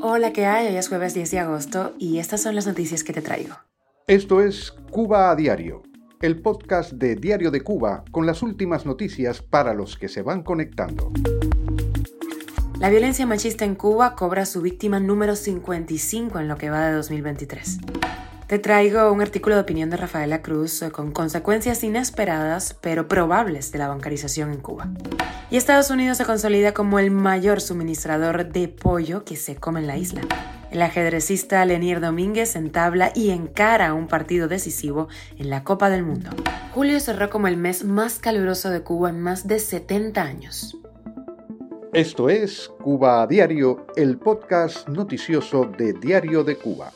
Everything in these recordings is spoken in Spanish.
Hola, ¿qué hay? Hoy es jueves 10 de agosto y estas son las noticias que te traigo. Esto es Cuba a Diario, el podcast de Diario de Cuba con las últimas noticias para los que se van conectando. La violencia machista en Cuba cobra su víctima número 55 en lo que va de 2023. Te traigo un artículo de opinión de Rafaela Cruz eh, con consecuencias inesperadas pero probables de la bancarización en Cuba. Y Estados Unidos se consolida como el mayor suministrador de pollo que se come en la isla. El ajedrecista Lenier Domínguez entabla y encara un partido decisivo en la Copa del Mundo. Julio cerró como el mes más caluroso de Cuba en más de 70 años. Esto es Cuba Diario, el podcast noticioso de Diario de Cuba.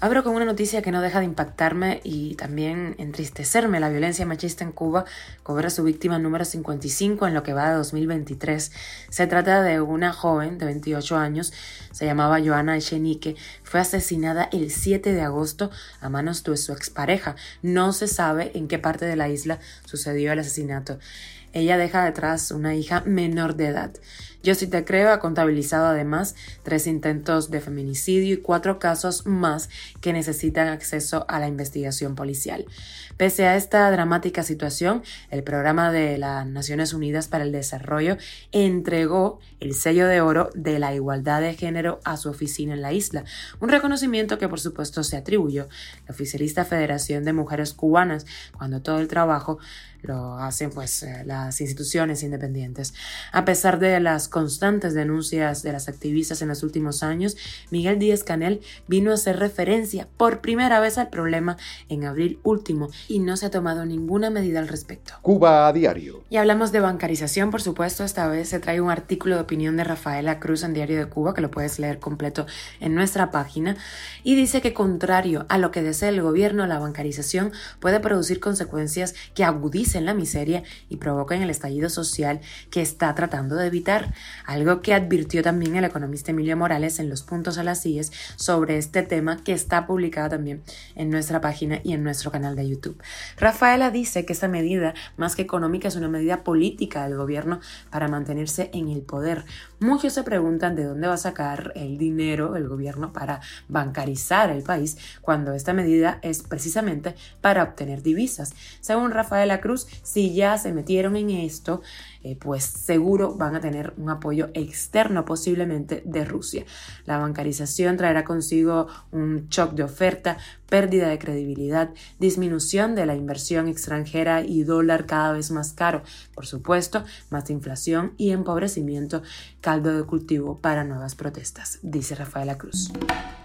Abro con una noticia que no deja de impactarme y también entristecerme. La violencia machista en Cuba cobra su víctima número 55 en lo que va de 2023. Se trata de una joven de 28 años, se llamaba Joana Echenique, fue asesinada el 7 de agosto a manos de su expareja. No se sabe en qué parte de la isla sucedió el asesinato. Ella deja detrás una hija menor de edad. Yo sí te creo ha contabilizado además tres intentos de feminicidio y cuatro casos más que necesitan acceso a la investigación policial. Pese a esta dramática situación, el programa de las Naciones Unidas para el Desarrollo entregó el sello de oro de la igualdad de género a su oficina en la isla, un reconocimiento que por supuesto se atribuyó la oficialista Federación de Mujeres Cubanas cuando todo el trabajo lo hacen pues eh, las instituciones independientes. A pesar de las constantes denuncias de las activistas en los últimos años, Miguel Díaz Canel vino a hacer referencia por primera vez al problema en abril último y no se ha tomado ninguna medida al respecto. Cuba a diario. Y hablamos de bancarización, por supuesto, esta vez se trae un artículo de opinión de Rafaela Cruz en Diario de Cuba, que lo puedes leer completo en nuestra página, y dice que contrario a lo que desea el gobierno, la bancarización puede producir consecuencias que agudizan en la miseria y provocan el estallido social que está tratando de evitar, algo que advirtió también el economista Emilio Morales en los puntos a las sillas sobre este tema que está publicado también en nuestra página y en nuestro canal de YouTube. Rafaela dice que esta medida, más que económica, es una medida política del gobierno para mantenerse en el poder. Muchos se preguntan de dónde va a sacar el dinero el gobierno para bancarizar el país cuando esta medida es precisamente para obtener divisas. Según Rafaela Cruz, si ya se metieron en esto, eh, pues seguro van a tener un apoyo externo posiblemente de Rusia. La bancarización traerá consigo un shock de oferta, pérdida de credibilidad, disminución de la inversión extranjera y dólar cada vez más caro. Por supuesto, más inflación y empobrecimiento, caldo de cultivo para nuevas protestas, dice Rafaela Cruz.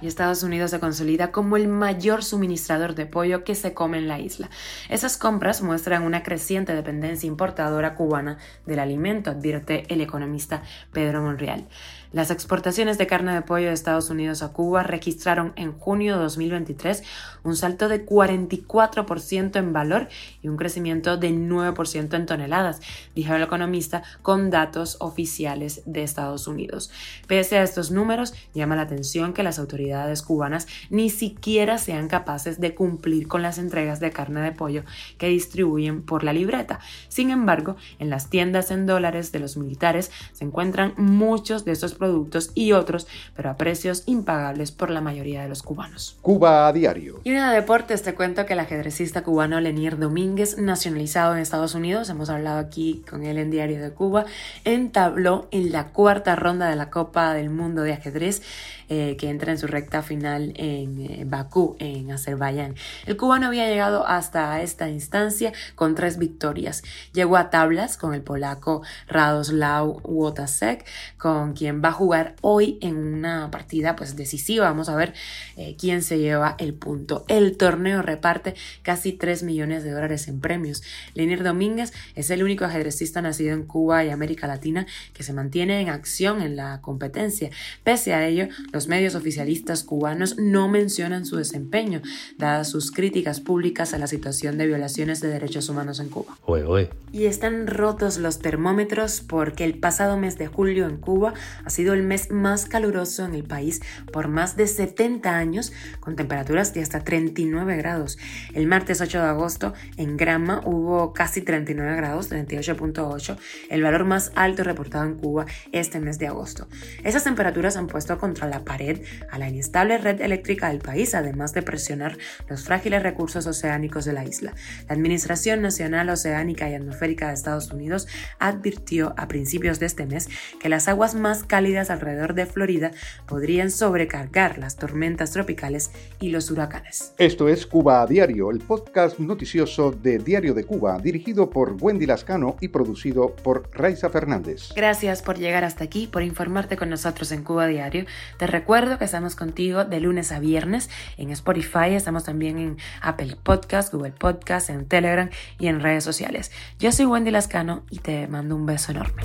Y Estados Unidos se consolida como el mayor suministrador de pollo que se come en la isla. Esas compras muestran una creciente dependencia importadora cubana del alimento, advierte el economista Pedro Monreal. Las exportaciones de carne de pollo de Estados Unidos a Cuba registraron en junio de 2023 un salto de 44% en valor y un crecimiento de 9% en toneladas, dijo el economista con datos oficiales de Estados Unidos. Pese a estos números, llama la atención que las autoridades cubanas ni siquiera sean capaces de cumplir con las entregas de carne de pollo que distribuyen por la libreta. Sin embargo, en las tiendas en dólares de los militares se encuentran muchos de estos productos y otros, pero a precios impagables por la mayoría de los cubanos. Cuba a diario. Y una de deportes, te cuento que el ajedrecista cubano Lenier Domínguez, nacionalizado en Estados Unidos, hemos hablado aquí con él en Diario de Cuba, entabló en la cuarta ronda de la Copa del Mundo de Ajedrez eh, que entra en su recta final en eh, Bakú, en Azerbaiyán. El cubano había llegado hasta esta instancia con tres victorias. Llegó a tablas con el polaco Radoslaw Wotasek, con quien va a jugar hoy en una partida pues decisiva. Vamos a ver eh, quién se lleva el punto. El torneo reparte casi 3 millones de dólares en premios. Lenier Domínguez es el único ajedrecista nacido en Cuba y América Latina que se mantiene en acción en la competencia. Pese a ello, los medios oficialistas cubanos no mencionan su desempeño, dadas sus críticas públicas a la situación de violaciones de derechos humanos en Cuba. Y están rotos los termómetros porque el pasado mes de julio en Cuba sido el mes más caluroso en el país por más de 70 años, con temperaturas de hasta 39 grados. El martes 8 de agosto en Grama hubo casi 39 grados, 38.8, el valor más alto reportado en Cuba este mes de agosto. Esas temperaturas han puesto contra la pared a la inestable red eléctrica del país, además de presionar los frágiles recursos oceánicos de la isla. La Administración Nacional Oceánica y Atmosférica de Estados Unidos advirtió a principios de este mes que las aguas más cálidas alrededor de Florida podrían sobrecargar las tormentas tropicales y los huracanes. Esto es Cuba a Diario, el podcast noticioso de Diario de Cuba, dirigido por Wendy Lascano y producido por Raiza Fernández. Gracias por llegar hasta aquí, por informarte con nosotros en Cuba Diario. Te recuerdo que estamos contigo de lunes a viernes en Spotify, estamos también en Apple Podcast, Google Podcast, en Telegram y en redes sociales. Yo soy Wendy Lascano y te mando un beso enorme.